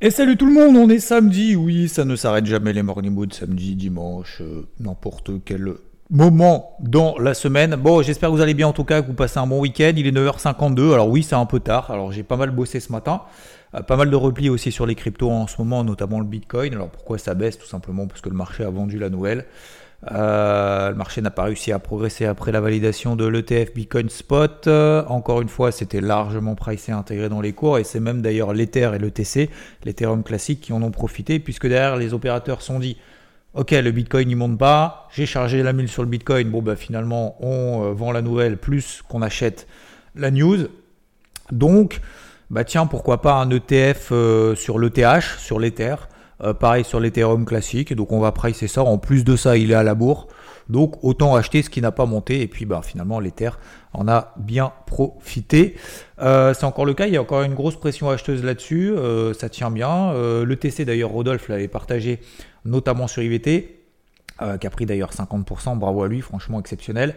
Et salut tout le monde, on est samedi, oui, ça ne s'arrête jamais les morning mood, samedi, dimanche, euh, n'importe quel moment dans la semaine. Bon, j'espère que vous allez bien en tout cas, que vous passez un bon week-end. Il est 9h52, alors oui, c'est un peu tard, alors j'ai pas mal bossé ce matin. Euh, pas mal de replis aussi sur les cryptos en ce moment, notamment le Bitcoin. Alors pourquoi ça baisse? Tout simplement parce que le marché a vendu la nouvelle. Euh, le marché n'a pas réussi à progresser après la validation de l'ETF Bitcoin Spot. Euh, encore une fois, c'était largement pricé intégré dans les cours et c'est même d'ailleurs l'Ether et l'ETC, l'Ethereum classique, qui en ont profité puisque derrière les opérateurs sont dit Ok, le Bitcoin il monte pas, j'ai chargé la mule sur le Bitcoin. Bon, bah finalement, on vend la nouvelle plus qu'on achète la news. Donc, bah tiens, pourquoi pas un ETF euh, sur l'ETH, sur l'Ether, euh, pareil sur l'Ethereum classique, donc on va pricer ça, en plus de ça il est à la bourre, donc autant acheter ce qui n'a pas monté, et puis bah, finalement l'Ether en a bien profité. Euh, c'est encore le cas, il y a encore une grosse pression acheteuse là-dessus, ça tient bien. le TC d'ailleurs, Rodolphe l'avait partagé notamment sur IVT, euh, qui a pris d'ailleurs 50%, bravo à lui, franchement exceptionnel.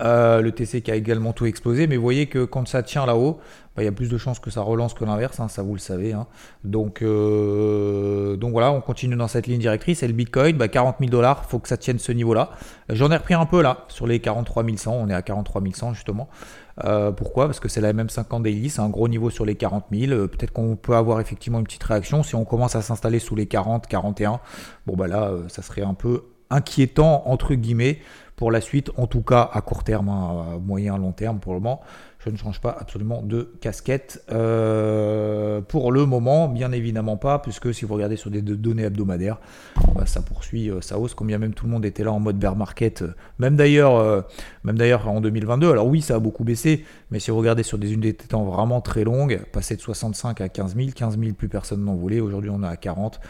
Euh, le TC qui a également tout explosé, mais vous voyez que quand ça tient là-haut, bah, il y a plus de chances que ça relance que l'inverse, hein, ça vous le savez. Hein. Donc, euh, donc voilà, on continue dans cette ligne directrice. Et le Bitcoin, bah, 40 000 dollars, faut que ça tienne ce niveau-là. J'en ai repris un peu là, sur les 43 100, on est à 43 100 justement. pourquoi? Parce que c'est la même 50 daily, c'est un gros niveau sur les 40 000. Peut-être qu'on peut avoir effectivement une petite réaction. Si on commence à s'installer sous les 40, 41, bon bah là, ça serait un peu inquiétant entre guillemets pour la suite, en tout cas à court terme, hein, moyen, long terme pour le moment. Je ne change pas absolument de casquette euh, pour le moment, bien évidemment pas, puisque si vous regardez sur des données hebdomadaires, bah, ça poursuit euh, sa hausse, combien même tout le monde était là en mode bear market, euh, même d'ailleurs, même d'ailleurs en 2022. Alors oui, ça a beaucoup baissé, mais si vous regardez sur des unités de temps vraiment très longues, passer de 65 à 15 000, 15 000 plus personne n'en voulait, aujourd'hui on est à 40.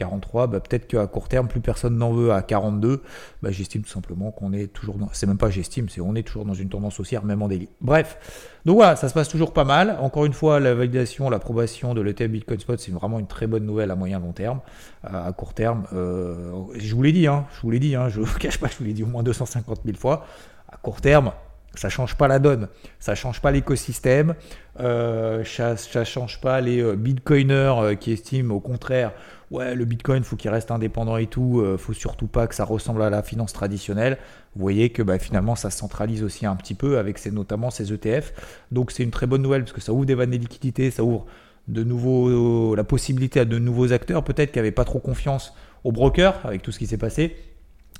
43, bah, peut-être qu'à court terme, plus personne n'en veut à 42. Bah, j'estime tout simplement qu'on est toujours dans. C'est même pas j'estime, c'est on est toujours dans une tendance haussière, même en délit. Bref, donc voilà, ça se passe toujours pas mal. Encore une fois, la validation, l'approbation de l'ETF Bitcoin Spot, c'est vraiment une très bonne nouvelle à moyen long terme. Euh, à court terme, euh, je vous l'ai dit, hein, je vous l'ai dit, hein, je ne vous cache pas, je vous l'ai dit au moins 250 000 fois. À court terme, ça change pas la donne, ça change pas l'écosystème, euh, ça, ça change pas les bitcoiners qui estiment au contraire ouais, le Bitcoin, faut qu'il reste indépendant et tout, euh, faut surtout pas que ça ressemble à la finance traditionnelle. Vous voyez que bah, finalement, ça se centralise aussi un petit peu avec notamment ces ETF. Donc c'est une très bonne nouvelle parce que ça ouvre des vannes de liquidités, ça ouvre de nouveaux, la possibilité à de nouveaux acteurs, peut-être qui n'avaient pas trop confiance aux brokers avec tout ce qui s'est passé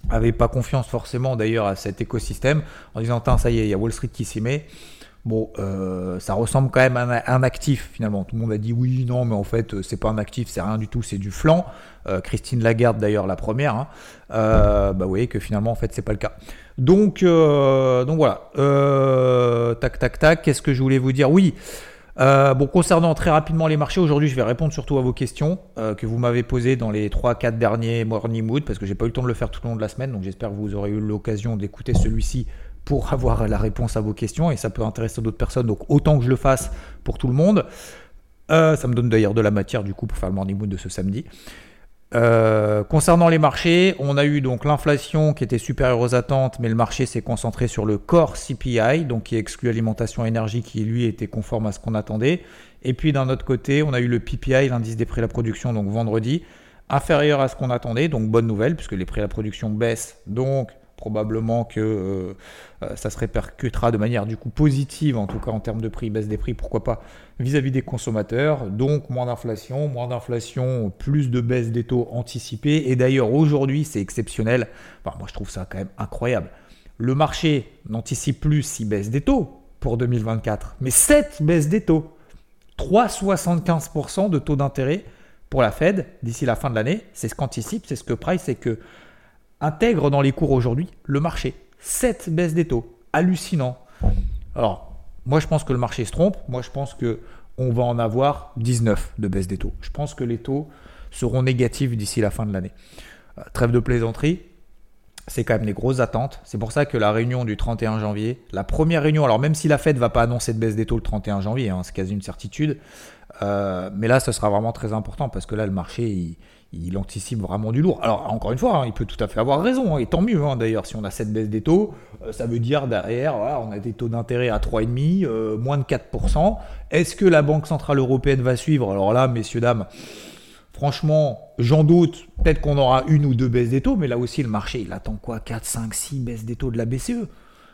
n'avaient pas confiance forcément d'ailleurs à cet écosystème en disant ça y est, il y a Wall Street qui s'y met. Bon, euh, ça ressemble quand même à un, actif finalement. Tout le monde a dit oui, non, mais en fait, euh, c'est pas un actif, c'est rien du tout, c'est du flanc. Euh, Christine Lagarde d'ailleurs la première. Hein. bah, vous voyez que finalement, en fait, c'est pas le cas. Donc, donc voilà. tac, tac, tac. Qu'est-ce que je voulais vous dire? Oui. bon, concernant très rapidement les marchés, aujourd'hui je vais répondre surtout à vos questions que vous m'avez posées dans les 3-4 derniers Morning Mood parce que j'ai pas eu le temps de le faire tout au long de la semaine, donc j'espère que vous aurez eu l'occasion d'écouter celui-ci pour avoir la réponse à vos questions et ça peut intéresser d'autres personnes. Donc autant que je le fasse pour tout le monde. Euh, ça me donne d'ailleurs de la matière du coup pour faire le morning mood de ce samedi. Euh, concernant les marchés, on a eu donc l'inflation qui était supérieure aux attentes, mais le marché s'est concentré sur le core CPI, donc qui exclut alimentation énergie, qui lui était conforme à ce qu'on attendait. Et puis d'un autre côté, on a eu le PPI, l'indice des prix à la production, donc vendredi, inférieur à ce qu'on attendait, donc bonne nouvelle, puisque les prix à la production baissent, donc probablement que euh, euh, ça se répercutera de manière du coup positive, en tout cas en termes de prix, baisse des prix, pourquoi pas, vis-à-vis des consommateurs. Donc moins d'inflation, moins d'inflation, plus de baisse des taux anticipés. Et d'ailleurs aujourd'hui c'est exceptionnel. moi je trouve ça quand même incroyable. Le marché n'anticipe plus 6 baisses des taux pour 2024, mais 7 baisses des taux. 3,75% de taux d'intérêt pour la Fed d'ici la fin de l'année. C'est ce qu'anticipe, c'est ce que Price, c'est que intègre dans les cours aujourd'hui le marché. 7 baisses des taux. Hallucinant. Alors, moi je pense que le marché se trompe. Moi je pense que on va en avoir 19 de baisse des taux. Je pense que les taux seront négatifs d'ici la fin de l'année. Euh, trêve de plaisanterie, c'est quand même des grosses attentes. C'est pour ça que la réunion du 31 janvier, la première réunion, alors même si la Fed ne va pas annoncer de baisse des taux le 31 janvier, hein, c'est quasi une certitude, euh, mais là, ce sera vraiment très important parce que là, le marché, il, anticipe vraiment du lourd. Alors, encore une fois, hein, il peut tout à fait avoir raison, hein, et tant mieux d'ailleurs, si on a cette baisse des taux, euh, ça veut dire derrière, on a des taux d'intérêt à 3,5%, euh, moins de 4%. Est-ce que la Banque Centrale Européenne va suivre? Alors là, messieurs, dames, Franchement, j'en doute. Peut-être qu'on aura une ou deux baisses des taux, mais là aussi, le marché, il attend quoi? 4, 5, 6 baisses des taux de la BCE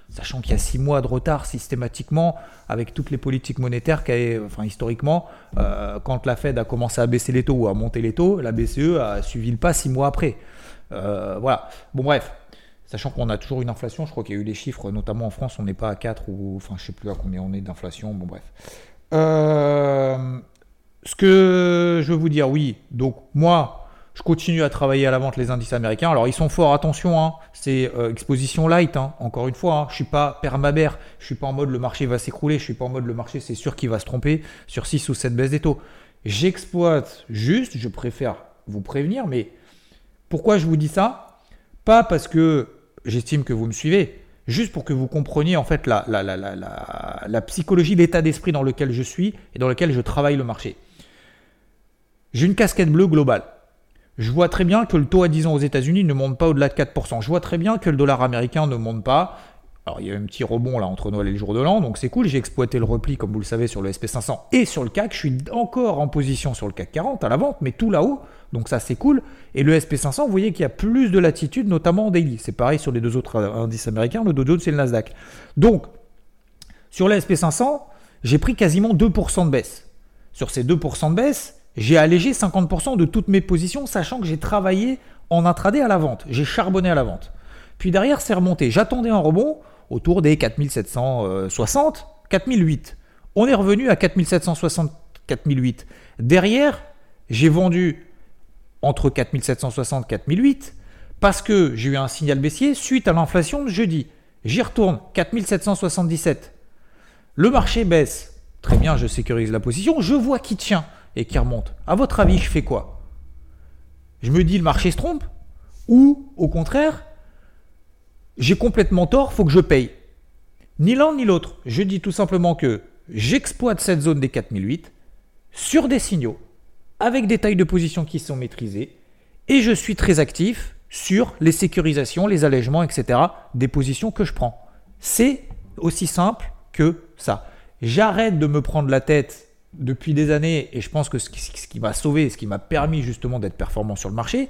Sachant qu'il y a 6 mois de retard systématiquement avec toutes les politiques monétaires, enfin historiquement, euh, quand la Fed a commencé à baisser les taux ou à monter les taux, la BCE a suivi le pas 6 mois après. Euh, voilà. Bon, bref. Sachant qu'on a toujours une inflation, je crois qu'il y a eu des chiffres, notamment en France, on n'est pas à 4 ou. Enfin, je sais plus à combien on est d'inflation. Bon, bref. Euh, ce que je veux vous dire, oui, donc moi, je continue à travailler à la vente les indices américains. Alors ils sont forts, attention, hein, c'est euh, exposition light, hein, encore une fois, hein, je suis pas permabère, je suis pas en mode le marché va s'écrouler, je suis pas en mode le marché c'est sûr qu'il va se tromper sur 6 ou 7 baisses des taux. J'exploite juste, je préfère vous prévenir, mais pourquoi je vous dis ça? Pas parce que j'estime que vous me suivez, juste pour que vous compreniez en fait la, la, la, la psychologie, l'état d'esprit dans lequel je suis et dans lequel je travaille le marché. J'ai une casquette bleue globale. Je vois très bien que le taux à 10 ans aux États-Unis ne monte pas au-delà de 4%. Je vois très bien que le dollar américain ne monte pas. Alors il y a un petit rebond là entre Noël et le jour de l'an, donc c'est cool. J'ai exploité le repli, comme vous le savez, sur le SP500 et sur le CAC. Je suis encore en position sur le CAC 40 à la vente, mais tout là-haut. Donc ça c'est cool. Et le SP500, vous voyez qu'il y a plus de latitude, notamment en daily. C'est pareil sur les deux autres indices américains, le Dow Jones et le Nasdaq. Donc sur le SP500, j'ai pris quasiment 2% de baisse. Sur ces 2% de baisse, j'ai allégé 50% de toutes mes positions, sachant que j'ai travaillé en intraday à la vente. J'ai charbonné à la vente. Puis derrière, c'est remonté. J'attendais un rebond autour des 4760, 4008. On est revenu à 4760, 4008. Derrière, j'ai vendu entre 4760 et 4008 parce que j'ai eu un signal baissier suite à l'inflation de jeudi. J'y retourne, 4777. Le marché baisse. Très bien, je sécurise la position. Je vois qui tient et qui remonte. À votre avis, je fais quoi? Je me dis le marché se trompe? Ou au contraire, j'ai complètement tort, faut que je paye Ni l'un ni l'autre. Je dis tout simplement que j'exploite cette zone des 4008 sur des signaux, avec des tailles de position qui sont maîtrisées, et je suis très actif sur les sécurisations, les allègements, etc. des positions que je prends. C'est aussi simple que ça. J'arrête de me prendre la tête depuis des années, et je pense que ce qui, m'a sauvé, ce qui m'a permis justement d'être performant sur le marché,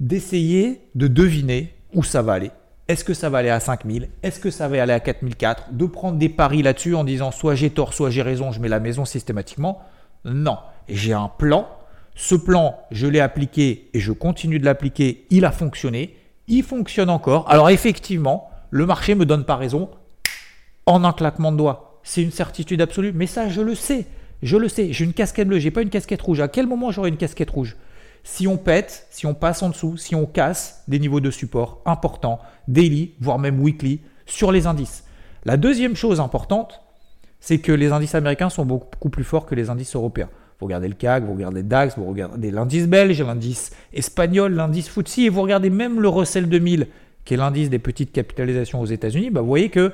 d'essayer de deviner où ça va aller. Est-ce que ça va aller à 5000 Est-ce que ça va aller à 4004 De prendre des paris là-dessus en disant soit j'ai tort, soit j'ai raison, je mets la maison systématiquement? Non. J'ai un plan. Ce plan, je l'ai appliqué et je continue de l'appliquer. Il a fonctionné. Il fonctionne encore. Alors effectivement, le marché me donne pas raison en un claquement de doigts c'est une certitude absolue. Mais ça, je le sais. Je le sais. J'ai une casquette bleue, j'ai pas une casquette rouge. À quel moment j'aurai une casquette rouge? Si on pète, si on passe en dessous, si on casse des niveaux de support importants, daily, voire même weekly, sur les indices. La deuxième chose importante, c'est que les indices américains sont beaucoup plus forts que les indices européens. Vous regardez le CAC, vous regardez le DAX, vous regardez l'indice belge, l'indice espagnol, l'indice FTSE, et vous regardez même le Russell 2000, qui est l'indice des petites capitalisations aux États-Unis, bah vous voyez que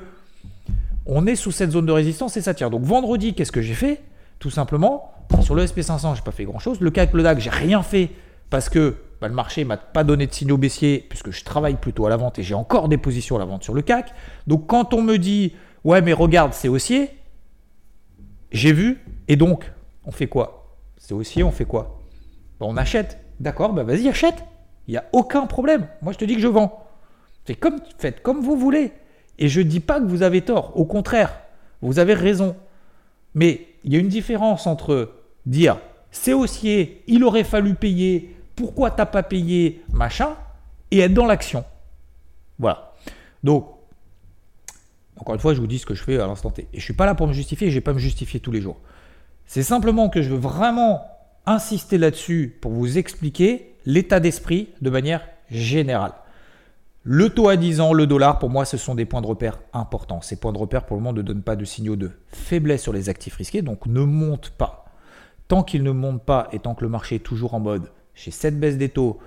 on est sous cette zone de résistance et ça tire. Donc vendredi, qu'est-ce que j'ai fait? Tout simplement, sur le SP500, j'ai pas fait grand-chose. Le CAC, le DAC, j'ai rien fait parce que bah, le marché m'a pas donné de signaux baissiers puisque je travaille plutôt à la vente et j'ai encore des positions à la vente sur le CAC. Donc quand on me dit ouais mais regarde c'est haussier, j'ai vu et donc on fait quoi? C'est haussier, on fait quoi? Bah, On achète. D'accord, bah vas-y achète. Il n'y a aucun problème. Moi je te dis que je vends. Comme faites comme vous voulez. Et je ne dis pas que vous avez tort, au contraire, vous avez raison. Mais il y a une différence entre dire c'est haussier, il aurait fallu payer, pourquoi t'as pas payé, machin, et être dans l'action. Voilà. Donc, encore une fois, je vous dis ce que je fais à l'instant T. Et je ne suis pas là pour me justifier, je ne vais pas me justifier tous les jours. C'est simplement que je veux vraiment insister là-dessus pour vous expliquer l'état d'esprit de manière générale. Le taux à 10 ans, le dollar, pour moi, ce sont des points de repère importants. Ces points de repère, pour le moment, ne donnent pas de signaux de faiblesse sur les actifs risqués, donc ne montent pas. Tant qu'ils ne montent pas et tant que le marché est toujours en mode, chez cette baisse des taux,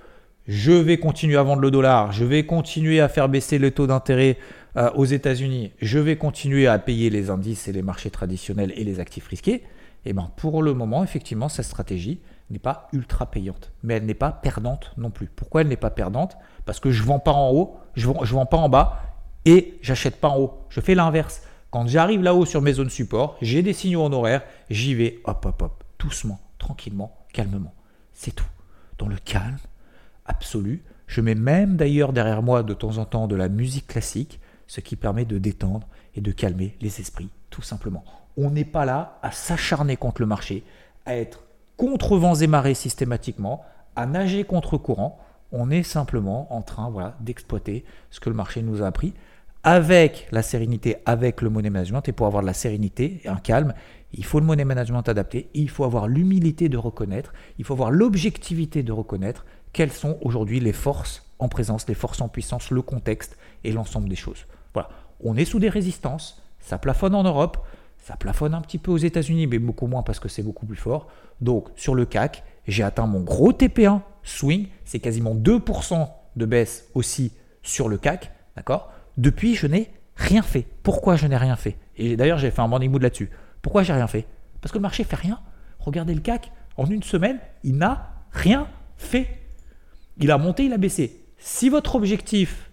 je vais continuer à vendre le dollar, je vais continuer à faire baisser le taux d'intérêt euh, aux États-Unis, je vais continuer à payer les indices et les marchés traditionnels et les actifs risqués, et eh ben pour le moment, effectivement, cette stratégie n'est pas ultra payante, mais elle n'est pas perdante non plus. Pourquoi elle n'est pas perdante? Parce que je ne vends pas en haut, je ne vends, vends pas en bas et j'achète pas en haut. Je fais l'inverse. Quand j'arrive là-haut sur mes zones support, j'ai des signaux en horaire, j'y vais, hop, hop, hop, doucement, tranquillement, calmement. C'est tout. Dans le calme, absolue. Je mets même d'ailleurs derrière moi de temps en temps de la musique classique, ce qui permet de détendre et de calmer les esprits, tout simplement. On n'est pas là à s'acharner contre le marché, à être contre vents et marées systématiquement, à nager contre courant. On est simplement en train voilà, d'exploiter ce que le marché nous a appris avec la sérénité, avec le money management. Et pour avoir de la sérénité et un calme, il faut le money management adapté, il faut avoir l'humilité de reconnaître, il faut avoir l'objectivité de reconnaître quelles sont aujourd'hui les forces en présence, les forces en puissance, le contexte et l'ensemble des choses. Voilà, on est sous des résistances, ça plafonne en Europe, ça plafonne un petit peu aux États-Unis, mais beaucoup moins parce que c'est beaucoup plus fort. Donc sur le CAC, j'ai atteint mon gros TP1 swing, c'est quasiment 2% de baisse aussi sur le CAC, d'accord? Depuis, je n'ai rien fait. Pourquoi je n'ai rien fait? Et d'ailleurs, j'ai fait un morning mood là-dessus. Pourquoi j'ai rien fait? Parce que le marché fait rien. Regardez le CAC, en une semaine, il n'a rien fait. Il a monté, il a baissé. Si votre objectif,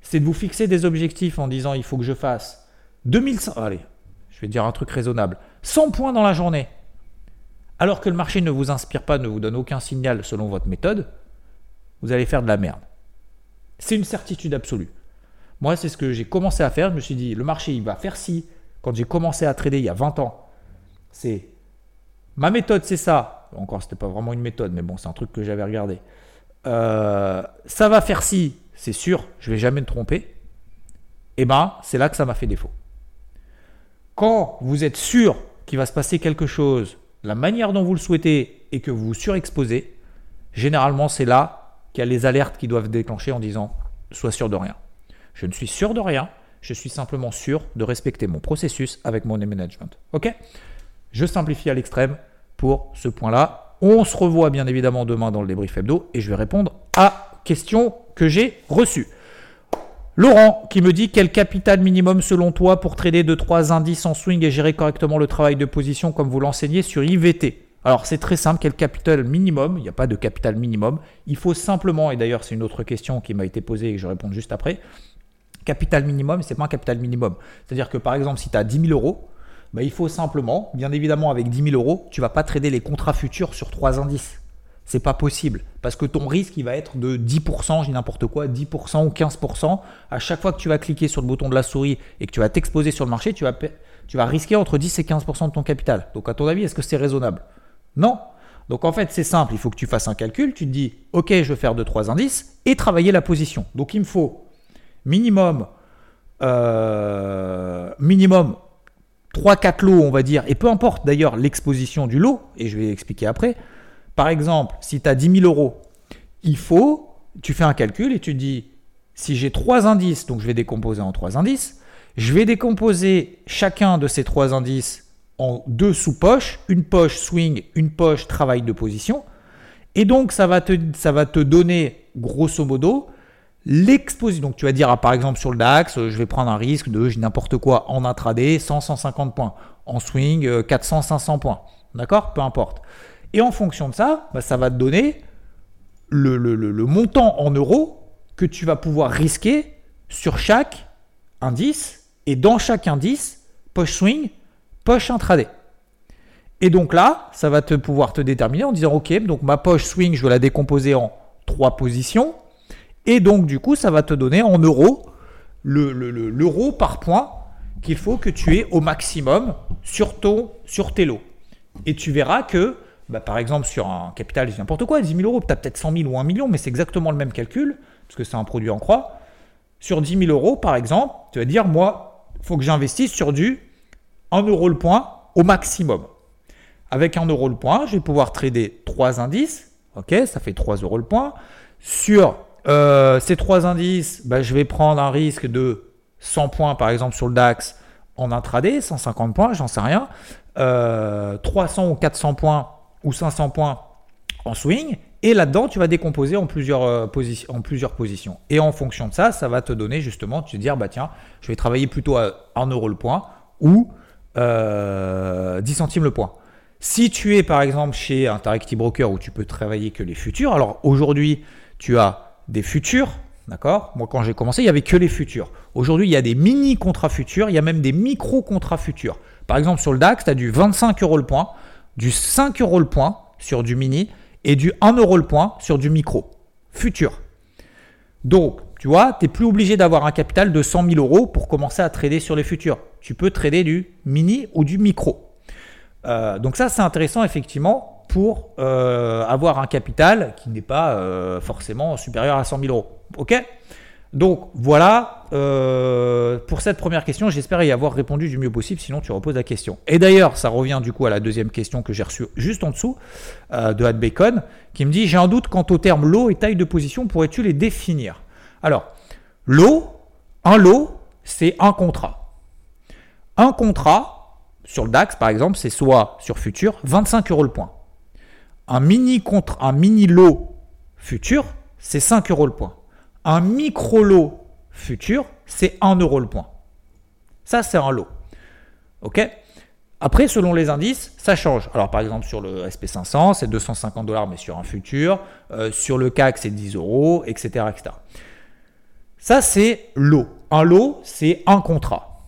c'est de vous fixer des objectifs en disant il faut que je fasse 2100, allez, je vais dire un truc raisonnable, 100 points dans la journée, alors que le marché ne vous inspire pas, ne vous donne aucun signal selon votre méthode, vous allez faire de la merde. C'est une certitude absolue. Moi, c'est ce que j'ai commencé à faire. Je me suis dit, le marché, il va faire ci. Quand j'ai commencé à trader il y a 20 ans, c'est ma méthode, c'est ça. Encore, c'était pas vraiment une méthode, mais bon, c'est un truc que j'avais regardé. Euh, ça va faire ci, c'est sûr, je vais jamais me tromper. Eh ben, c'est là que ça m'a fait défaut. Quand vous êtes sûr qu'il va se passer quelque chose, la manière dont vous le souhaitez et que vous vous surexposez, généralement c'est là qu'il y a les alertes qui doivent déclencher en disant sois sûr de rien. Je ne suis sûr de rien, je suis simplement sûr de respecter mon processus avec mon management. Ok? Je simplifie à l'extrême pour ce point-là. On se revoit bien évidemment demain dans le débrief hebdo et je vais répondre à questions que j'ai reçues. Laurent qui me dit quel capital minimum selon toi pour trader de 3 indices en swing et gérer correctement le travail de position comme vous l'enseignez sur IVT Alors c'est très simple, quel capital minimum? Il n'y a pas de capital minimum. Il faut simplement, et d'ailleurs c'est une autre question qui m'a été posée et que je réponds juste après, capital minimum, c'est pas un capital minimum. C'est-à-dire que par exemple si tu as 10 000 euros, bah, il faut simplement, bien évidemment avec 10 000 euros, tu vas pas trader les contrats futurs sur 3 indices. C'est pas possible. Parce que ton risque, il va être de 10%, je dis n'importe quoi, 10% ou 15%. À chaque fois que tu vas cliquer sur le bouton de la souris et que tu vas t'exposer sur le marché, tu vas, tu vas risquer entre 10 et 15% de ton capital. Donc, à ton avis, est-ce que c'est raisonnable? Non. Donc, en fait, c'est simple. Il faut que tu fasses un calcul. Tu te dis, OK, je vais faire 2-3 indices et travailler la position. Donc, il me faut minimum, euh, minimum 3-4 lots, on va dire. Et peu importe d'ailleurs l'exposition du lot, et je vais expliquer après. Par exemple, si tu as 10 000 euros, il faut, tu fais un calcul et tu dis, si j'ai trois indices, donc je vais décomposer en trois indices, je vais décomposer chacun de ces trois indices en deux sous-poches, une poche swing, une poche travail de position. Et donc, ça va te, donner, grosso modo, l'exposition. Donc, tu vas dire, ah, par exemple, sur le DAX, je vais prendre un risque de n'importe quoi en intraday, 100, 150 points. En swing, 400, 500 points. D'accord? Peu importe. Et en fonction de ça, bah, ça va te donner le, montant en euros que tu vas pouvoir risquer sur chaque indice et dans chaque indice, poche swing, poche intraday. Et donc là, ça va te pouvoir te déterminer en disant OK, donc ma poche swing, je vais la décomposer en trois positions. Et donc du coup, ça va te donner en euros l'euro par point qu'il faut que tu aies au maximum sur, ton, sur tes lots. Et tu verras que bah, par exemple, sur un capital, n'importe quoi, 10 000 euros, peut-être 100 000 ou 1 million, mais c'est exactement le même calcul, parce que c'est un produit en croix. Sur 10 000 euros, par exemple, tu vas dire, moi, il faut que j'investisse sur du 1 euro le point au maximum. Avec 1 euro le point, je vais pouvoir trader 3 indices, ok, ça fait 3 euros le point. Sur Euh, ces trois indices, bah, je vais prendre un risque de 100 points par exemple sur le DAX en intraday, 150 points, j'en sais rien. 300 euh, ou 400 points ou 500 points en swing. Et là-dedans, tu vas décomposer en plusieurs, euh, en plusieurs positions. Et en fonction de ça, ça va te donner justement, tu te dire, bah tiens, je vais travailler plutôt à 1 euro le point ou 10 centimes le point. Si tu es par exemple chez Interactive Broker où tu peux travailler que les futurs, alors aujourd'hui tu as des futurs, d'accord? Moi quand j'ai commencé, il n'y avait que les futurs. Aujourd'hui, il y a des mini contrats futurs, il y a même des micro contrats futurs. Par exemple, sur le DAX, tu as du 25 euros le point, du 5 euros le point sur du mini et du 1 euro le point sur du micro futur. Donc, tu vois, tu n'es plus obligé d'avoir un capital de 100 000 euros pour commencer à trader sur les futurs. Tu peux trader du mini ou du micro. Euh, donc ça, c'est intéressant effectivement pour euh, avoir un capital qui n'est pas euh, forcément supérieur à 100 000 euros. Ok? Donc voilà pour cette première question. J'espère y avoir répondu du mieux possible. Sinon, tu reposes la question. Et d'ailleurs, ça revient du coup à la deuxième question que j'ai reçue juste en dessous de Ad Bacon, qui me dit j'ai un doute quant au terme lot et taille de position. Pourrais-tu les définir? Alors, lot, un lot, c'est un contrat. Un contrat, sur le DAX, par exemple, c'est soit sur futur 25 euros le point. Un mini contre un mini lot futur, c'est 5 euros le point. Un micro lot futur, c'est 1 euro le point. Ça, c'est un lot. OK? Après, selon les indices, ça change. Alors, par exemple, sur le SP500, c'est 250 dollars, mais sur un futur. Euh, sur le CAC, c'est 10 euros, etc., etc. Ça, c'est lot. Un lot, c'est un contrat.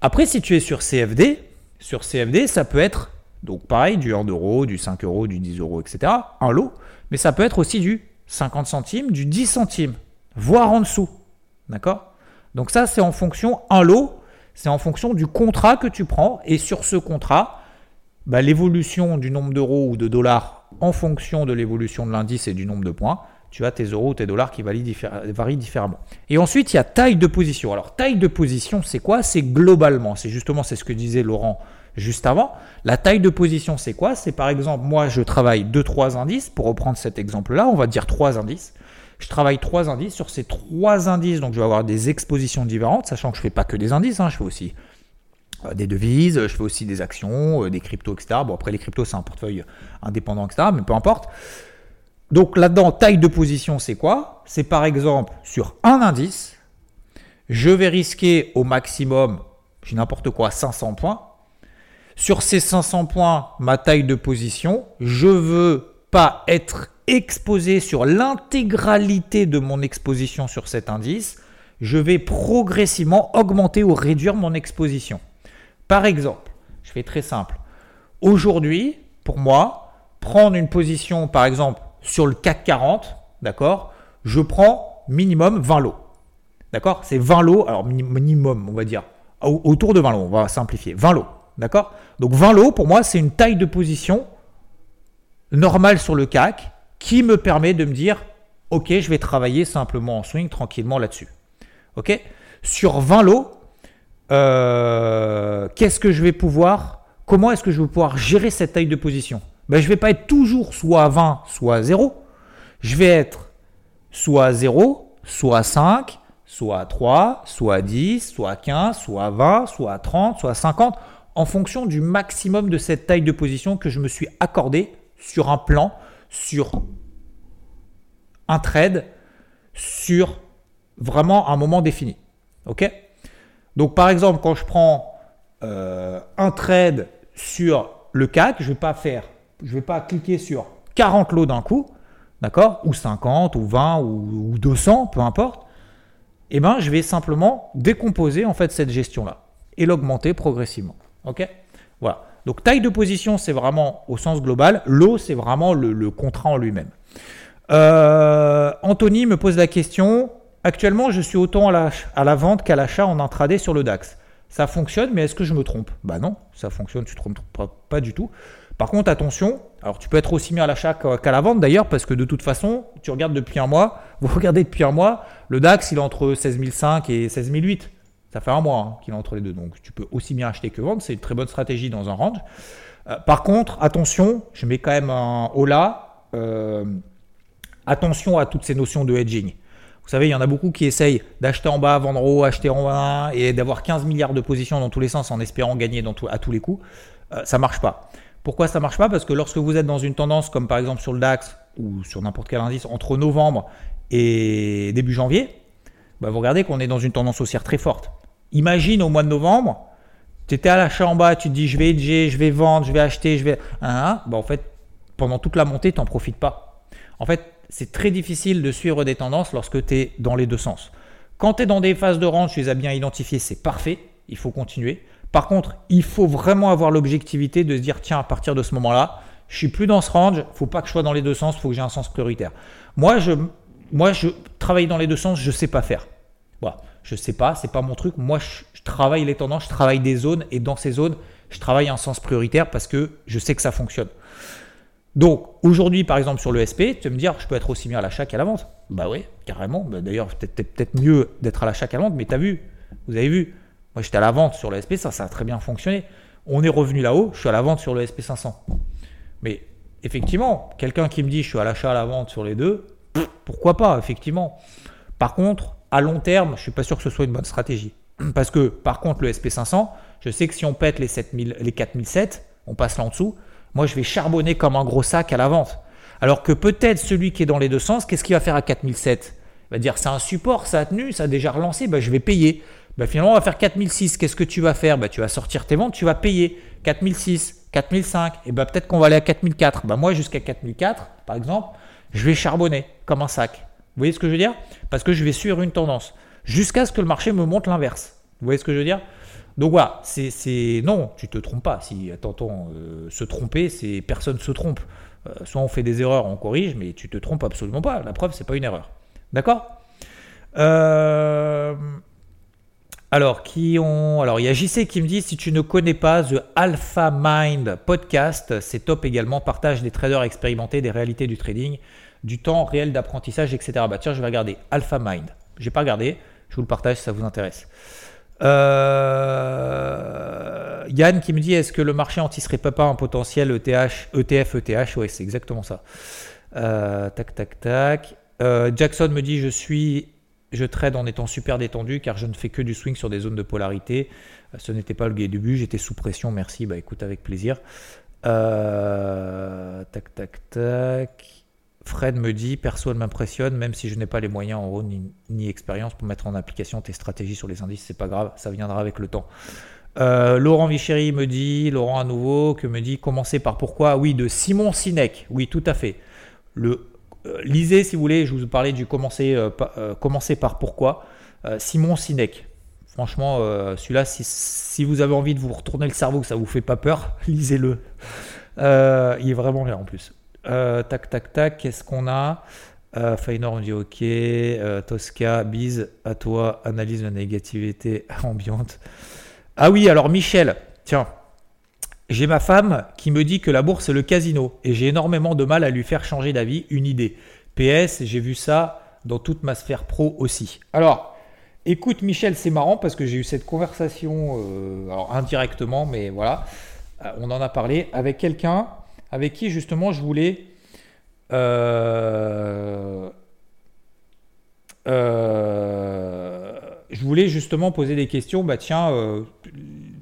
Après, si tu es sur CFD, sur CFD, ça peut être, donc pareil, du 1 euro, du 5 euros, du 10 euros, etc. Un lot. Mais ça peut être aussi du 50 centimes, du 10 centimes, voire en dessous. D'accord? Donc ça, c'est en fonction, un lot, c'est en fonction du contrat que tu prends. Et sur ce contrat, bah, l'évolution du nombre d'euros ou de dollars en fonction de l'évolution de l'indice et du nombre de points, tu as tes euros ou tes dollars qui varient différemment. Et ensuite, il y a taille de position. Alors, taille de position, c'est quoi? C'est globalement, c'est justement ce que disait Laurent juste avant. La taille de position, c'est quoi? C'est par exemple, moi, je travaille 2-3 indices. Pour reprendre cet exemple-là, on va dire 3 indices. Je travaille 3 indices. Sur ces 3 indices, donc je vais avoir des expositions différentes, sachant que je ne fais pas que des indices, hein. je fais aussi euh, des devises, je fais aussi des actions, euh, des cryptos, etc. Bon, après, les cryptos, c'est un portefeuille indépendant, etc. Mais peu importe. Donc là-dedans, taille de position, c'est quoi? C'est par exemple sur un indice, je vais risquer au maximum, j'ai n'importe quoi, 500 points. Sur ces 500 points, ma taille de position, je veux pas être exposé sur l'intégralité de mon exposition sur cet indice. Je vais progressivement augmenter ou réduire mon exposition. Par exemple, je fais très simple. Aujourd'hui, pour moi, prendre une position, par exemple, sur le CAC 40, d'accord, je prends minimum 20 lots. D'accord C'est 20 lots, alors minimum, on va dire, autour de 20 lots, on va simplifier. 20 lots, d'accord Donc 20 lots, pour moi, c'est une taille de position normale sur le CAC qui me permet de me dire, ok, je vais travailler simplement en swing tranquillement là-dessus. Sur 20 lots, euh, qu'est-ce que je vais pouvoir, comment est-ce que je vais pouvoir gérer cette taille de position ben, je ne vais pas être toujours soit à 20, soit à 0. Je vais être soit à 0, soit à 5, soit à 3, soit à 10, soit à 15, soit à 20, soit à 30, soit à 50, en fonction du maximum de cette taille de position que je me suis accordé sur un plan, sur un trade, sur vraiment un moment défini. OK? Donc par exemple, quand je prends euh, un trade sur le CAC, je ne vais pas faire je vais pas cliquer sur 40 lots d'un coup, d'accord? Ou 50, ou 20, ou, 200, peu importe. Eh bien, je vais simplement décomposer en fait cette gestion-là et l'augmenter progressivement. Ok? Voilà. Donc taille de position, c'est vraiment au sens global. L'eau, c'est vraiment le, contrat en lui-même. Euh, Anthony me pose la question. Actuellement, je suis autant à la, vente qu'à l'achat en intraday sur le DAX. Ça fonctionne, mais est-ce que je me trompe? Bah non, ça fonctionne, tu ne te trompes pas, du tout. Par contre, attention, alors tu peux être aussi mis à l'achat qu'à la vente d'ailleurs, parce que de toute façon, tu regardes depuis un mois, vous regardez depuis un mois, le DAX il est entre 16005 et 16008. Ça fait un mois qu'il est entre les deux, donc tu peux aussi bien acheter que vendre, c'est une très bonne stratégie dans un range. Euh, par contre, attention, je mets quand même un haut là, euh, attention à toutes ces notions de hedging. Vous savez, il y en a beaucoup qui essayent d'acheter en bas, vendre en haut, acheter en bas et d'avoir 15 milliards de positions dans tous les sens en espérant gagner à tous les coups. Ça euh, ça marche pas. Pourquoi ça marche pas? Parce que lorsque vous êtes dans une tendance comme par exemple sur le DAX ou sur n'importe quel indice entre novembre et début janvier, bah, vous regardez qu'on est dans une tendance haussière très forte. Imagine au mois de novembre, tu étais à l'achat en bas, tu te dis je vais hedger, je vais vendre, je vais acheter, je vais. Hein, bah, en fait, pendant toute la montée, tu n'en profites pas. En fait, c'est très difficile de suivre des tendances lorsque tu es dans les deux sens. Quand tu es dans des phases de range, tu les as bien identifiées, c'est parfait, il faut continuer. Par contre, il faut vraiment avoir l'objectivité de se dire tiens, à partir de ce moment-là, je suis plus dans ce range, faut pas que je sois dans les deux sens, faut que j'ai un sens prioritaire. Moi, je, moi, je travaille dans les deux sens, je sais pas faire. Je sais pas, c'est pas mon truc. Moi, je, travaille les tendances, je travaille des zones et dans ces zones, je travaille un sens prioritaire parce que je sais que ça fonctionne. Donc aujourd'hui, par exemple, sur le SP, tu vas me dire, je peux être aussi bien à l'achat qu'à la vente. Bah oui, carrément. Bah, D'ailleurs, peut-être peut mieux d'être à l'achat qu'à la vente, mais tu as vu, vous avez vu, moi j'étais à la vente sur le SP, ça, ça a très bien fonctionné. On est revenu là-haut, je suis à la vente sur le SP500. Mais effectivement, quelqu'un qui me dit je suis à l'achat à la vente sur les deux, pourquoi pas, effectivement. Par contre, à long terme, je ne suis pas sûr que ce soit une bonne stratégie. Parce que par contre, le SP500, je sais que si on pète les, 7000, les 4007, on passe là en dessous, moi je vais charbonner comme un gros sac à la vente. Alors que peut-être celui qui est dans les deux sens, qu'est-ce qu'il va faire à 4007 Il va dire c'est un support, ça a tenu, ça a déjà relancé, bah, je vais payer. Bah, finalement on va faire 4006, qu'est-ce que tu vas faire? Bah, Tu vas sortir tes ventes, tu vas payer 4006, 4005, et bah, peut-être qu'on va aller à 4004. Bah, moi jusqu'à 4004 par exemple, je vais charbonner comme un sac. Vous voyez ce que je veux dire? Parce que je vais suivre une tendance jusqu'à ce que le marché me montre l'inverse. Vous voyez ce que je veux dire? Donc voilà, c'est non, tu te trompes pas. Si t'entends euh, se tromper, c'est personne se trompe. Euh, soit on fait des erreurs, on corrige, mais tu te trompes absolument pas. La preuve, c'est pas une erreur. D'accord? Euh, Alors qui ont Alors il y a JC qui me dit si tu ne connais pas The Alpha Mind podcast, c'est top également. Partage des traders expérimentés, des réalités du trading, du temps réel d'apprentissage, etc. Bah tiens, je vais regarder Alpha Mind. J'ai pas regardé. Je vous le partage si ça vous intéresse. Euh, Yann qui me dit est-ce que le marché anti-serait pas un potentiel ETH, ETF, ETH Oui, c'est exactement ça. Euh, tac, tac, tac. Euh, Jackson me dit je suis, je trade en étant super détendu car je ne fais que du swing sur des zones de polarité. Ce n'était pas le début, j'étais sous pression. Merci. Bah écoute avec plaisir. tac, tac, tac. Fred me dit, perso, elle m'impressionne, même si je n'ai pas les moyens en haut ni, expérience pour mettre en application tes stratégies sur les indices, c'est pas grave, ça viendra avec le temps. Euh, Laurent Vichéry me dit, Laurent à nouveau, que me dit, commencer par pourquoi? Oui, de Simon Sinek, oui, tout à fait. Euh, lisez si vous voulez, je vous parlais du commencer, euh, commencer par pourquoi. Simon Sinek, franchement, celui-là, si, si, vous avez envie de vous retourner le cerveau, que ça vous fait pas peur, lisez-le. il est vraiment bien en plus. Euh, tac, tac, tac. Qu'est-ce qu'on a? Euh, on dit OK. Euh, Tosca, bise à toi. Analyse la négativité ambiante. Ah oui, alors Michel, tiens. J'ai ma femme qui me dit que la bourse est le casino et j'ai énormément de mal à lui faire changer d'avis, une idée. PS, j'ai vu ça dans toute ma sphère pro aussi. Alors, écoute Michel, c'est marrant parce que j'ai eu cette conversation, euh, indirectement, mais voilà, on en a parlé avec quelqu'un avec qui justement je voulais euh, euh, je voulais justement poser des questions. Bah tiens, euh,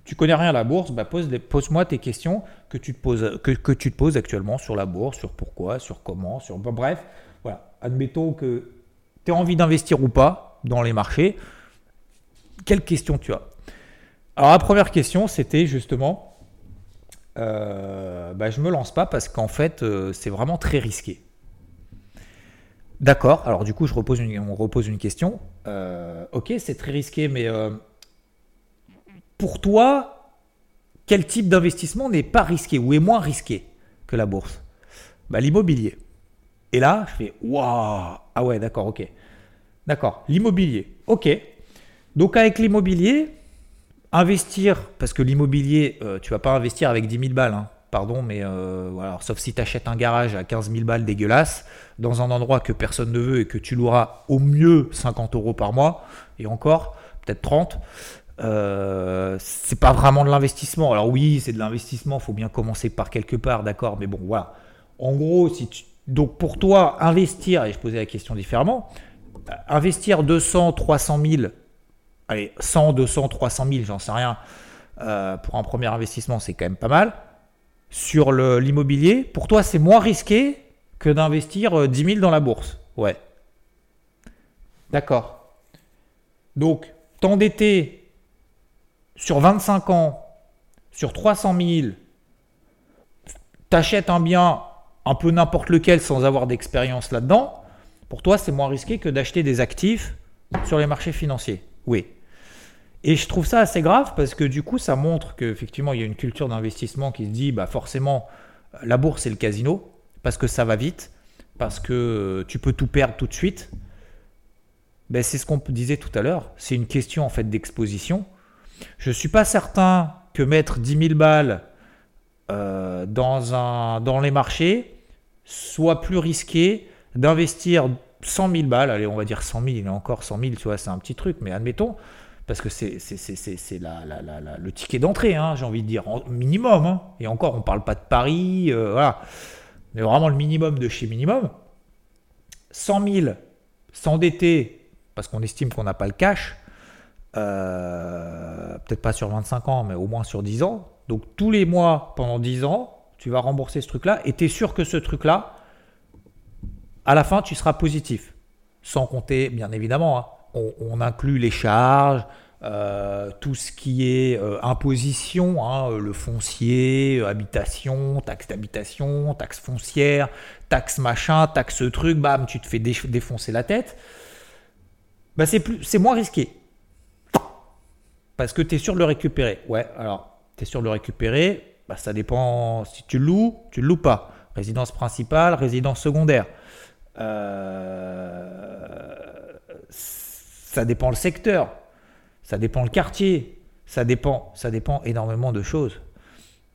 tu connais rien à la bourse, bah pose, pose-moi tes questions que tu te poses, que, tu te poses actuellement sur la bourse, sur pourquoi, sur comment, sur bref, voilà. Admettons que tu as envie d'investir ou pas dans les marchés. Quelle question tu as? Alors la première question, c'était justement euh, bah, je me lance pas parce qu'en fait, euh, c'est vraiment très risqué. D'accord, alors du coup, je repose une, on repose une question. Euh, ok, c'est très risqué, mais pour toi, quel type d'investissement n'est pas risqué ou est moins risqué que la bourse? Bah, L'immobilier. Et là, je fais waouh Ah ouais, d'accord, ok. D'accord, l'immobilier. Ok. Donc avec l'immobilier, Investir, parce que l'immobilier, tu euh, tu vas pas investir avec 10 000 balles, hein. pardon, mais euh, sauf si tu achètes un garage à 15 000 balles dégueulasse, dans un endroit que personne ne veut et que tu loueras au mieux 50 euros par mois, et encore, peut-être 30. Euh, c'est pas vraiment de l'investissement. Alors oui, c'est de l'investissement, faut bien commencer par quelque part, d'accord, mais bon, voilà. En gros, si tu... donc pour toi, investir, et je posais la question différemment, investir 200, 300 000, allez, 100, 200, 300 000, j'en sais rien, euh, pour un premier investissement, c'est quand même pas mal. Sur l'immobilier, pour toi, c'est moins risqué que d'investir 10 euh, 000 dans la bourse. Ouais. D'accord. Donc, t'endetter sur 25 ans, sur 300 000, t'achètes un bien un peu n'importe lequel sans avoir d'expérience là-dedans, pour toi, c'est moins risqué que d'acheter des actifs sur les marchés financiers. Oui. Et je trouve ça assez grave parce que du coup, ça montre qu'effectivement, il y a une culture d'investissement qui se dit, bah forcément, la bourse, c'est le casino, parce que ça va vite, parce que tu peux tout perdre tout de suite. Ben, c'est ce qu'on disait tout à l'heure. C'est une question en fait d'exposition. Je ne suis pas certain que mettre 10 000 balles euh, dans, dans les marchés soit plus risqué d'investir 100 000 balles. Allez, on va dire 100 000, il est encore 100 000, tu c'est un petit truc, mais admettons, parce que c'est la, le ticket d'entrée, hein, j'ai envie de dire, minimum. Hein. Et encore, on ne parle pas de Paris, euh, voilà. Mais vraiment le minimum de chez minimum. 100 000 s'endetter parce qu'on estime qu'on n'a pas le cash, euh, peut-être pas sur 25 ans, mais au moins sur 10 ans. Donc tous les mois, pendant 10 ans, tu vas rembourser ce truc-là et tu es sûr que ce truc-là, à la fin, tu seras positif. Sans compter, bien évidemment, hein, on, inclut les charges, euh, tout ce qui est euh, imposition, hein, le foncier, euh, habitation, taxe d'habitation, taxe foncière, taxe machin, taxe truc, bam, tu te fais défoncer la tête. Bah c'est, plus, c'est moins risqué. Parce que tu es sûr de le récupérer. Ouais, alors, tu es sûr de le récupérer, bah, ça dépend si tu loues, tu le loues pas. Résidence principale, résidence secondaire. Ça dépend le secteur. Ça dépend le quartier, ça dépend, ça dépend énormément de choses.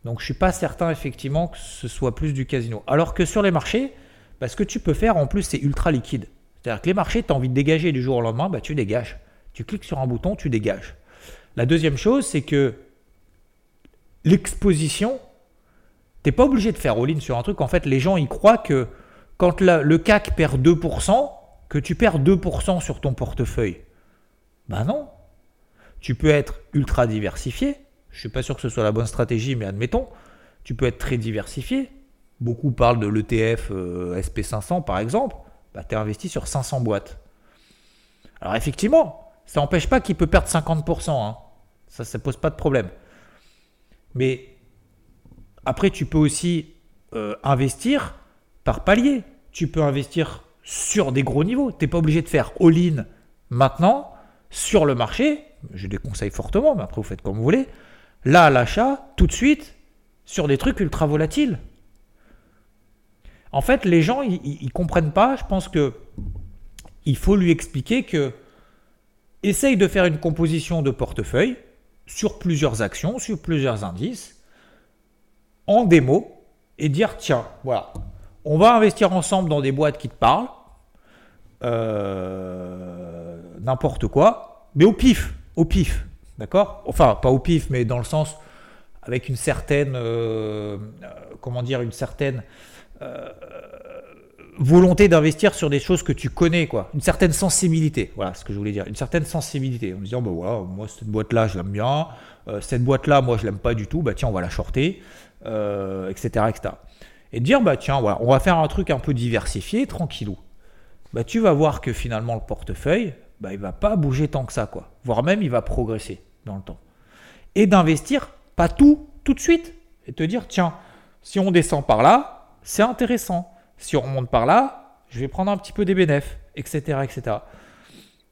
Donc je suis pas certain effectivement que ce soit plus du casino. Alors que sur les marchés, bah, ce que tu peux faire en plus c'est ultra liquide. C'est-à-dire que les marchés, tu as envie de dégager du jour au lendemain, bah, tu dégages. Tu cliques sur un bouton, tu dégages. La deuxième chose, c'est que l'exposition, tu n'es pas obligé de faire all-in sur un truc. En fait, les gens, ils croient que quand le CAC perd 2%, que tu perds 2% sur ton portefeuille. Ben non. Tu peux être ultra diversifié. Je ne suis pas sûr que ce soit la bonne stratégie, mais admettons. Tu peux être très diversifié. Beaucoup parlent de l'ETF euh, SP500 par exemple. Bah, tu es investi sur 500 boîtes. Alors effectivement, ça n'empêche pas qu'il peut perdre 50%. Hein. Ça, ça pose pas de problème. Mais après, tu peux aussi euh, investir par palier. Tu peux investir sur des gros niveaux. Tu n'es pas obligé de faire all-in maintenant sur le marché je déconseille fortement, mais après vous faites comme vous voulez. Là, à l'achat, tout de suite, sur des trucs ultra volatiles. En fait, les gens, ils, ne comprennent pas. Je pense que il faut lui expliquer que essaye de faire une composition de portefeuille sur plusieurs actions, sur plusieurs indices, en démo, et dire tiens, voilà, on va investir ensemble dans des boîtes qui te parlent, euh, n'importe quoi, mais au pif au pif, d'accord? Enfin, pas au pif, mais dans le sens avec une certaine, euh, euh, comment dire, une certaine euh, volonté d'investir sur des choses que tu connais, quoi. Une certaine sensibilité, voilà ce que je voulais dire. Une certaine sensibilité, en disant, bah voilà, moi cette boîte-là, je l'aime bien, cette boîte-là, moi je l'aime pas du tout, bah tiens, on va la shorter, etc., etc. Et dire, bah tiens, voilà, on va faire un truc un peu diversifié, tranquillou. Bah tu vas voir que finalement le portefeuille, bah, il va pas bouger tant que ça, quoi. Voire même, il va progresser dans le temps. Et d'investir, pas tout, tout de suite. Et te dire, tiens, si on descend par là, c'est intéressant. Si on remonte par là, je vais prendre un petit peu des bénéfices, etc., etc.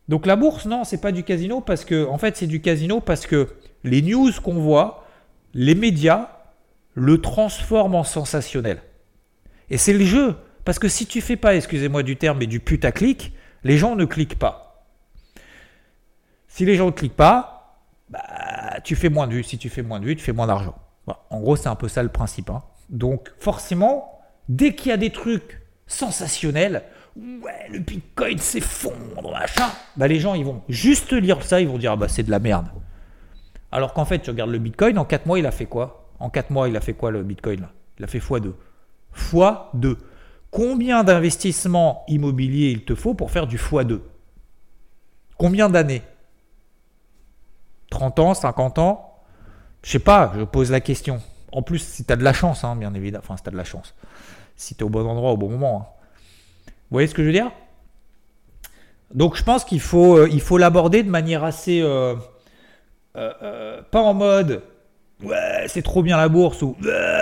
Donc la bourse, non, c'est pas du casino parce que, en fait, c'est du casino parce que les news qu'on voit, les médias le transforment en sensationnel. Et c'est le jeu. Parce que si tu fais pas, excusez-moi du terme, mais du putaclic, les gens ne cliquent pas. Si les gens ne cliquent pas, bah, tu fais moins de vues. Si tu fais moins de vues, tu fais moins d'argent. En gros, c'est un peu ça le principe. Hein. Donc, forcément, dès qu'il y a des trucs sensationnels, ouais, le Bitcoin s'effondre, machin, bah, les gens, ils vont juste lire ça, ils vont dire, ah bah, c'est de la merde. Alors qu'en fait, tu regardes le Bitcoin, en 4 mois, il a fait quoi? En 4 mois, il a fait quoi le Bitcoin là? Il a fait x2. x2. Combien d'investissements immobiliers il te faut pour faire du x2 Combien d'années? 30 ans, 50 ans Je sais pas, je pose la question. En plus, si tu as de la chance, hein, bien évidemment. Enfin, si tu as de la chance. Si tu au bon endroit au bon moment. Hein. Vous voyez ce que je veux dire? Donc, je pense qu'il faut euh, l'aborder de manière assez. Euh, euh, pas en mode ouais, c'est trop bien la bourse ou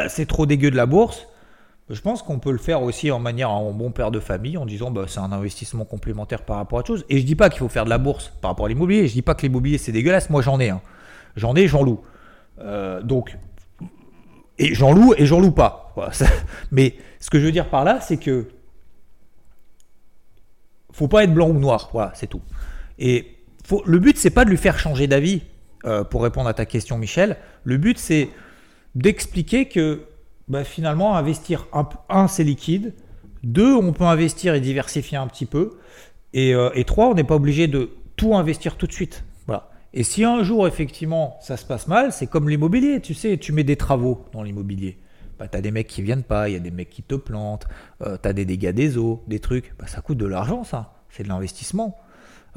c'est trop dégueu de la bourse. Je pense qu'on peut le faire aussi en manière en bon père de famille en disant bah, c'est un investissement complémentaire par rapport à autre chose. Et je dis pas qu'il faut faire de la bourse par rapport à l'immobilier. Je dis pas que l'immobilier c'est dégueulasse. Moi j'en ai. Hein. J'en ai, j'en loue. donc et j'en loue et j'en loue pas. Mais ce que je veux dire par là, c'est que faut pas être blanc ou noir. Voilà, c'est tout. Et le but, c'est pas de lui faire changer d'avis, euh, pour répondre à ta question, Michel. Le but, c'est d'expliquer que bah, finalement, investir, un, c'est liquide. Deux, on peut investir et diversifier un petit peu. Et, euh, et trois, on n'est pas obligé de tout investir tout de suite. Et si un jour, effectivement, ça se passe mal, c'est comme l'immobilier, tu sais, tu mets des travaux dans l'immobilier. Bah, tu as des mecs qui viennent pas, il y a des mecs qui te plantent, euh, tu as des dégâts des eaux, des trucs. Bah, ça coûte de l'argent, ça. C'est de l'investissement.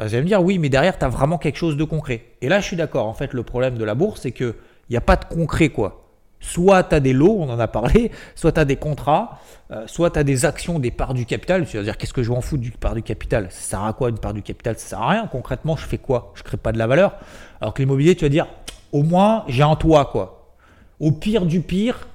Euh, vous allez me dire, oui, mais derrière, tu as vraiment quelque chose de concret. Et là, je suis d'accord. En fait, le problème de la bourse, c'est qu'il n'y a pas de concret, quoi. Soit tu as des lots, on en a parlé, soit tu as des contrats, euh, soit tu as des actions, des parts du capital. Tu vas dire, qu'est-ce que je vais en foutre du part du capital? Ça sert à quoi une part du capital? Ça sert à rien. Concrètement, je fais quoi? Je crée pas de la valeur. Alors que l'immobilier, tu vas dire, au moins, j'ai un toit, quoi. Au pire du pire,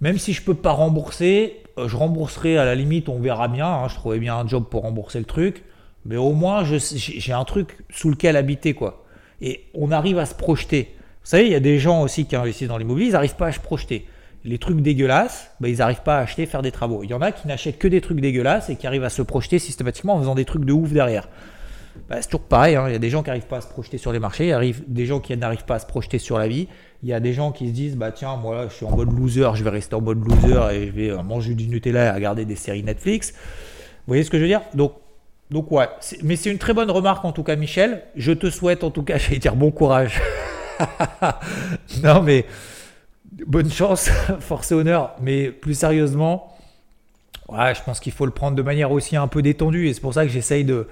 même si je peux pas rembourser, euh, je rembourserai à la limite, on verra bien. Hein, je trouvais bien un job pour rembourser le truc. Mais au moins, j'ai un truc sous lequel habiter, quoi. Et on arrive à se projeter. Vous savez, il y a des gens aussi qui investissent dans l'immobilier, ils n'arrivent pas à se projeter. Les trucs dégueulasses, bah, ils n'arrivent pas à acheter, faire des travaux. Il y en a qui n'achètent que des trucs dégueulasses et qui arrivent à se projeter systématiquement en faisant des trucs de ouf derrière. Bah, c'est toujours pareil, hein. il y a des gens qui n'arrivent pas à se projeter sur les marchés, il y a des gens qui n'arrivent pas à se projeter sur la vie, il y a des gens qui se disent bah tiens moi je suis en mode loser, je vais rester en mode loser et je vais euh, manger du Nutella et regarder des séries Netflix. Vous voyez ce que je veux dire? Donc donc ouais, mais c'est une très bonne remarque en tout cas Michel. Je te souhaite en tout cas, j'allais dire bon courage. non, mais bonne chance, force et honneur. Mais plus sérieusement, ouais, je pense qu'il faut le prendre de manière aussi un peu détendue. Et c'est pour ça que j'essaye de,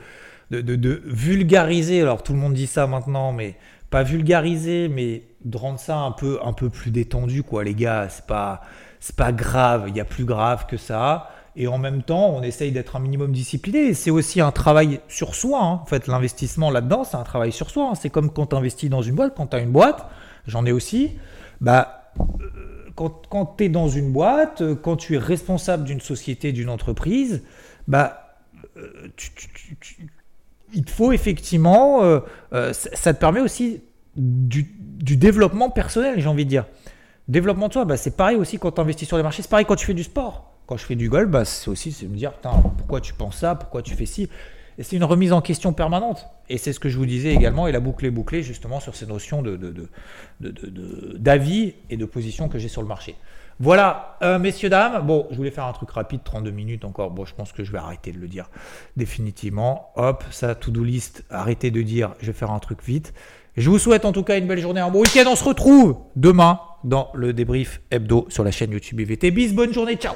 de, vulgariser. Alors tout le monde dit ça maintenant, mais pas vulgariser, mais de rendre ça un peu, un peu plus détendu, quoi, les gars. C'est pas, c'est pas grave. Il y a plus grave que ça. Et en même temps, on essaye d'être un minimum discipliné. C'est aussi un travail sur soi. Hein. En fait, l'investissement là-dedans, c'est un travail sur soi. Hein. C'est comme quand tu investis dans une boîte. Quand tu as une boîte, j'en ai aussi. Bah, euh, quand, quand tu es dans une boîte, euh, quand tu es responsable d'une société, d'une entreprise, bah, euh, il te faut effectivement. ça te permet aussi du, développement personnel, j'ai envie de dire. Développement de soi, bah, c'est pareil aussi quand tu investis sur les marchés. C'est pareil quand tu fais du sport quand je fais du golf, bah, c'est aussi c'est me dire pourquoi tu penses ça, pourquoi tu fais ci? Et c'est une remise en question permanente. Et c'est ce que je vous disais également, et la boucle est bouclée justement sur ces notions de, d'avis et de position que j'ai sur le marché. Voilà, euh, messieurs, dames. Bon, je voulais faire un truc rapide, 32 minutes encore. Bon, je pense que je vais arrêter de le dire définitivement. Hop, ça, to-do list, arrêtez de dire je vais faire un truc vite. Je vous souhaite en tout cas une belle journée, un bon week-end. On se retrouve demain dans le débrief hebdo sur la chaîne YouTube IVT. Bis, bonne journée, ciao